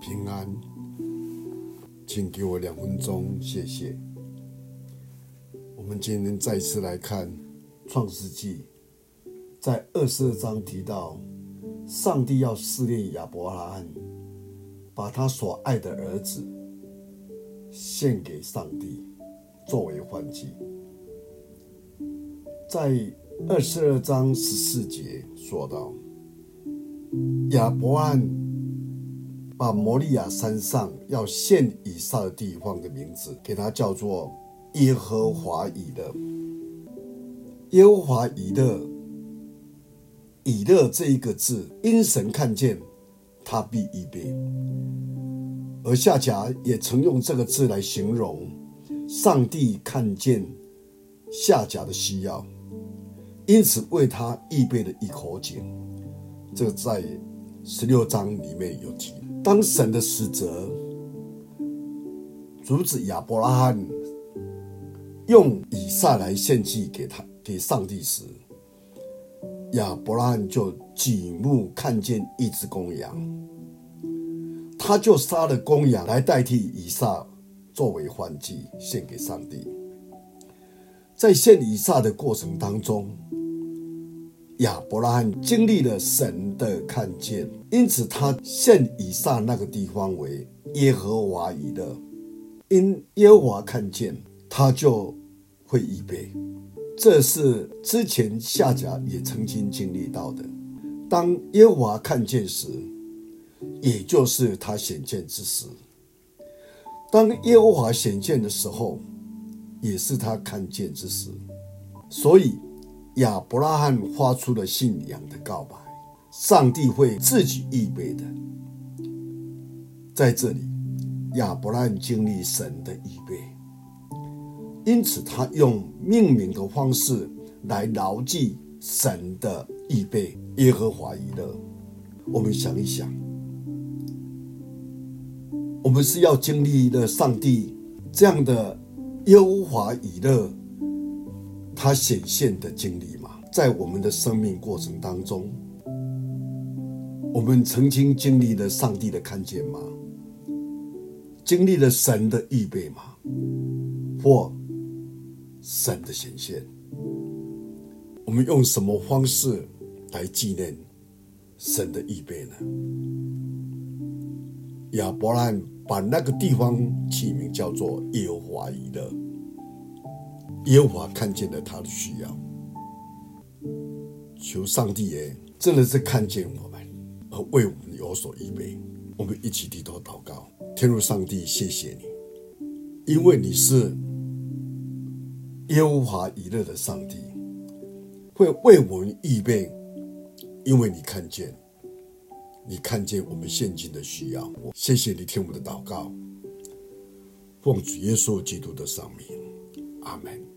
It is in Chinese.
平安，请给我两分钟，谢谢。我们今天再次来看《创世纪》，在二十二章提到，上帝要试炼亚伯拉罕，把他所爱的儿子献给上帝，作为换祭。在二十二章十四节说道。亚伯兰把摩利亚山上要献以撒的地方的名字给他叫做耶和华以勒。耶和华以勒，以勒这一个字，因神看见他必预备，而夏甲也曾用这个字来形容上帝看见夏甲的需要，因此为他预备了一口井。这在十六章里面有提。当神的使者阻止亚伯拉罕用以撒来献祭给他给上帝时，亚伯拉罕就举目看见一只公羊，他就杀了公羊来代替以撒作为换祭献给上帝。在献以撒的过程当中，亚伯拉罕经历了神的看见，因此他献以撒那个地方为耶和华以勒。因耶和华看见，他就会预备。这是之前夏甲也曾经经历到的。当耶和华看见时，也就是他显现之时；当耶和华显现的时候，也是他看见之时。所以。亚伯拉罕发出了信仰的告白：上帝会自己预备的。在这里，亚伯拉罕经历神的预备，因此他用命名的方式来牢记神的预备。耶和华以勒，我们想一想，我们是要经历了上帝这样的耶和华以勒。他显现的经历嘛，在我们的生命过程当中，我们曾经经历了上帝的看见吗？经历了神的预备吗？或神的显现？我们用什么方式来纪念神的预备呢？亚伯兰把那个地方起名叫做耶和华以勒。耶和华看见了他的需要，求上帝耶，真的是看见我们而为我们有所预备。我们一起低头祷告，天父上帝，谢谢你，因为你是耶和华以勒的上帝，会为我们预备，因为你看见，你看见我们现今的需要。谢谢你听我们的祷告，奉主耶稣基督的圣名。阿门。